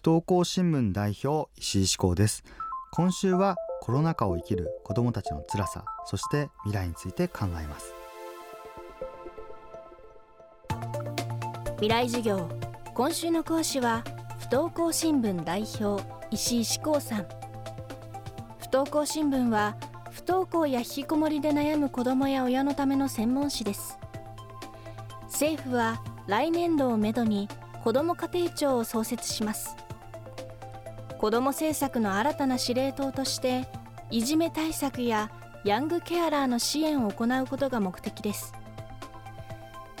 不登校新聞代表石井志功です。今週はコロナ禍を生きる子どもたちの辛さそして未来について考えます。未来授業今週の講師は不登校新聞代表石井志功さん。不登校新聞は不登校や引きこもりで悩む子どもや親のための専門誌です。政府は来年度をめどに子ども家庭庁を創設します。子ども政策の新たな司令塔としていじめ対策やヤングケアラーの支援を行うことが目的です。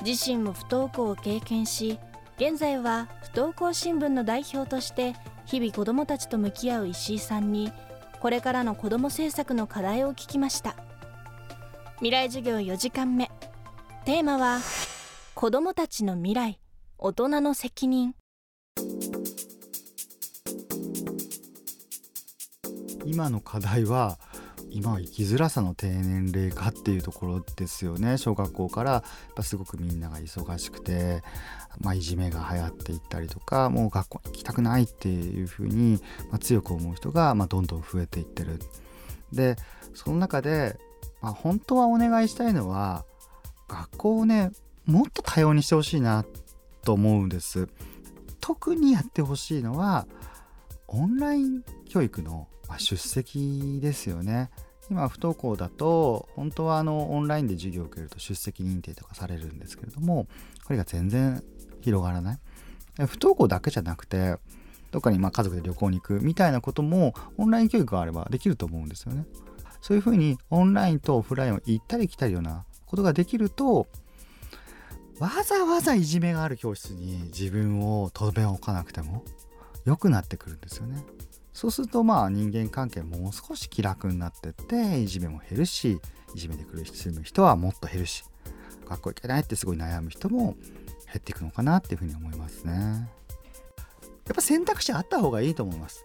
自身も不登校を経験し現在は不登校新聞の代表として日々子どもたちと向き合う石井さんにこれからの子ども政策の課題を聞きました。未来授業4時間目。テーマは子どもたちの未来大人の責任。今の課題は今は生きづらさの低年齢化っていうところですよね小学校からやっぱすごくみんなが忙しくて、まあ、いじめが流行っていったりとかもう学校に行きたくないっていうふうに、まあ、強く思う人が、まあ、どんどん増えていってる。でその中で、まあ、本当はお願いしたいのは学校をねもっと多様にしてほしいなと思うんです。特にやってほしいのはオンライン教育のま出席ですよね。今不登校だと本当はあのオンラインで授業を受けると出席認定とかされるんですけれどもこれが全然広がらない不登校だけじゃなくてどっかにま家族で旅行に行くみたいなこともオンライン教育があればできると思うんですよねそういうふうにオンラインとオフラインを行ったり来たりようなことができるとわざわざいじめがある教室に自分をとどめ置かなくても良くなってくるんですよね。そうするとまあ人間関係もう少し気楽になってっていじめも減るしいじめで苦しむ人はもっと減るし学校行けないってすごい悩む人も減っていくのかなっていうふうに思いますね。やっぱ選択肢あった方がいいと思います。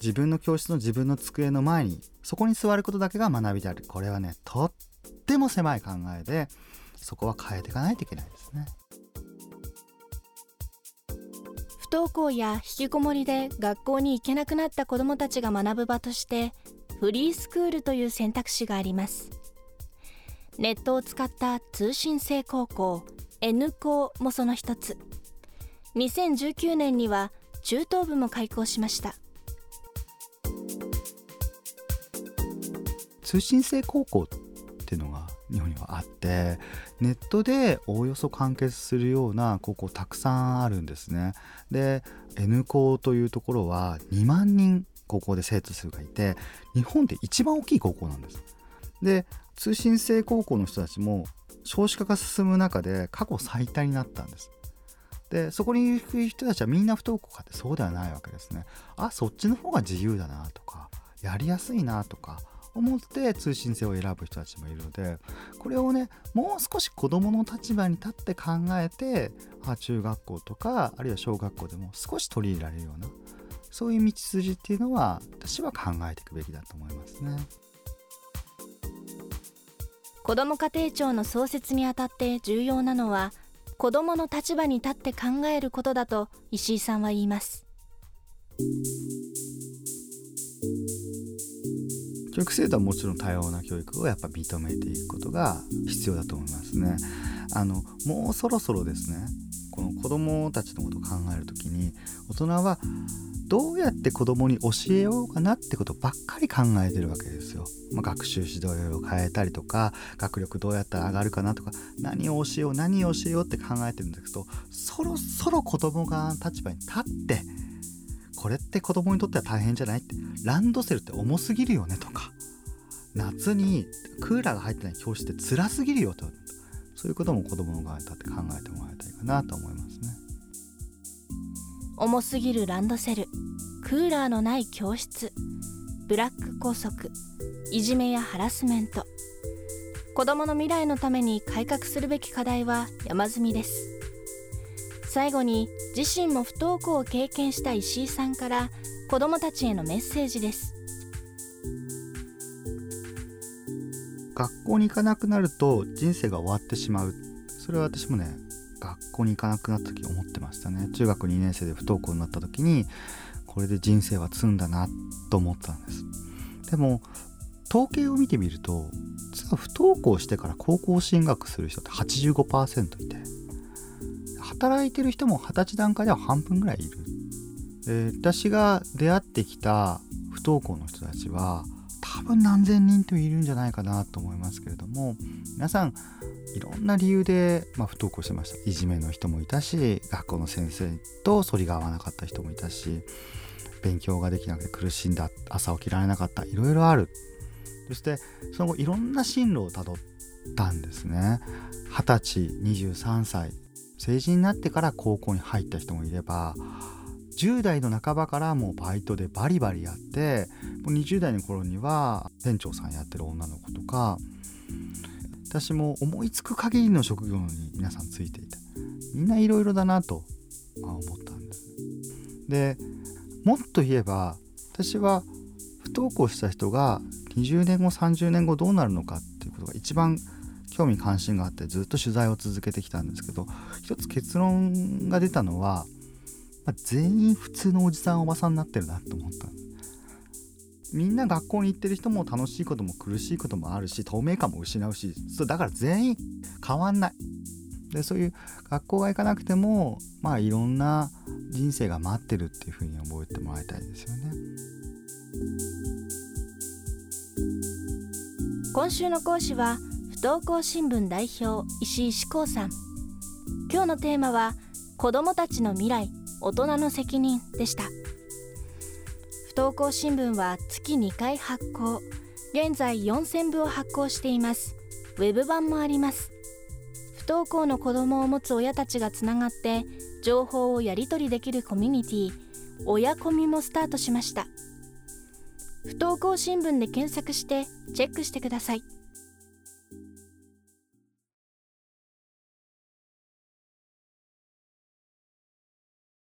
自分の教室の自分の机の前にそこに座ることだけが学びであるこれはねとっても狭い考えでそこは変えていかないといけないですね不登校や引きこもりで学校に行けなくなった子どもたちが学ぶ場としてフリースクールという選択肢があります。ネットを使った通信制高校 N 校もその一つ。2019年には中等部も開校しました。通信制高校っていうのが日本にはあってネットでおおよそ完結するような高校たくさんあるんですね。で N 校というところは2万人高校で生徒数がいて日本で一番大きい高校なんです。で通信制高校の人たちも少子化が進む中で過去最多になったんです。でそこに行く人たちはみんな不登校かってそうではないわけですね。あそっちの方が自由だなとかやりやすいなとか思って通信制を選ぶ人たちもいるのでこれをねもう少し子どもの立場に立って考えてあ中学校とかあるいは小学校でも少し取り入れられるようなそういう道筋っていうのは私は考えていくべきだと思いますね。子ども家庭庁の創設にあたって重要なのは子どもの立場に立って考えることだと石井さんは言います。教育制度はもちろん多様な教育をやっぱ認めていくことが必要だと思いますね。あのもうそろそろですねこの子どもたちのことを考える時に大人はどうやって子供に教えようかなってことばっかり考えてるわけですよ。まあ、学習指導を変えたりとか学力どうやったら上がるかなとか何を教えよう何を教えようって考えてるんだけどそろそろ子供が立場に立ってこれって子供にとっては大変じゃないってランドセルって重すぎるよねとか夏にクーラーが入ってない教室って辛すぎるよと。そういうことも子供の側に立って考えてもらいたいかなと思いますね。重すぎるランドセルクーラーのない教室。ブラック校則いじめやハラスメント。子どもの未来のために改革するべき課題は山積みです。最後に自身も不登校を経験した石井さんから子どもたちへのメッセージです。学校に行かなくなると人生が終わってしまう。それは私もね学校に行かなくなった時思ってましたね。中学2年生で不登校になった時にこれで人生は積んだなと思ったんです。でも統計を見てみると実は不登校してから高校進学する人って85%いて働いてる人も二十歳段階では半分ぐらいいる。で私が出会ってきた不登校の人たちは多分何千人といるんじゃないかなと思いますけれども皆さんいろんな理由で、まあ、不登校してました。いじめの人もいたし学校の先生と反りが合わなかった人もいたし勉強ができなくて苦しんだ朝起きられなかったいろいろある。そしてその後いろんな進路をたどったんですね。二十歳23歳成人になってから高校に入った人もいれば10代の半ばからもうバイトでバリバリやってもう20代の頃には店長さんやってる女の子とか私も思いつく限りの職業に皆さんついていてみんないろいろだなと、思ったんです。でもっと言えば私は不登校した人が20年後30年後どうなるのかっていうことが一番興味関心があってずっと取材を続けてきたんですけど一つ結論が出たのはまあ、全員普通のおじさんおばさんになってるなと思った。みんな学校に行ってる人も楽しいことも苦しいこともあるし透明感も失うしそうだから全員変わんない。でそういう学校が行かなくてもまあいろんな人生が待ってるっていうふうに覚えてもらいたいですよね。今週の講師は不登校新聞代表石井志功さん。今日のテーマは子どもたちの未来。大人の責任でした。不登校新聞は月2回発行。現在4000部を発行しています。ウェブ版もあります。不登校の子どもを持つ親たちがつながって情報をやり取りできるコミュニティ親コミもスタートしました。不登校新聞で検索してチェックしてください。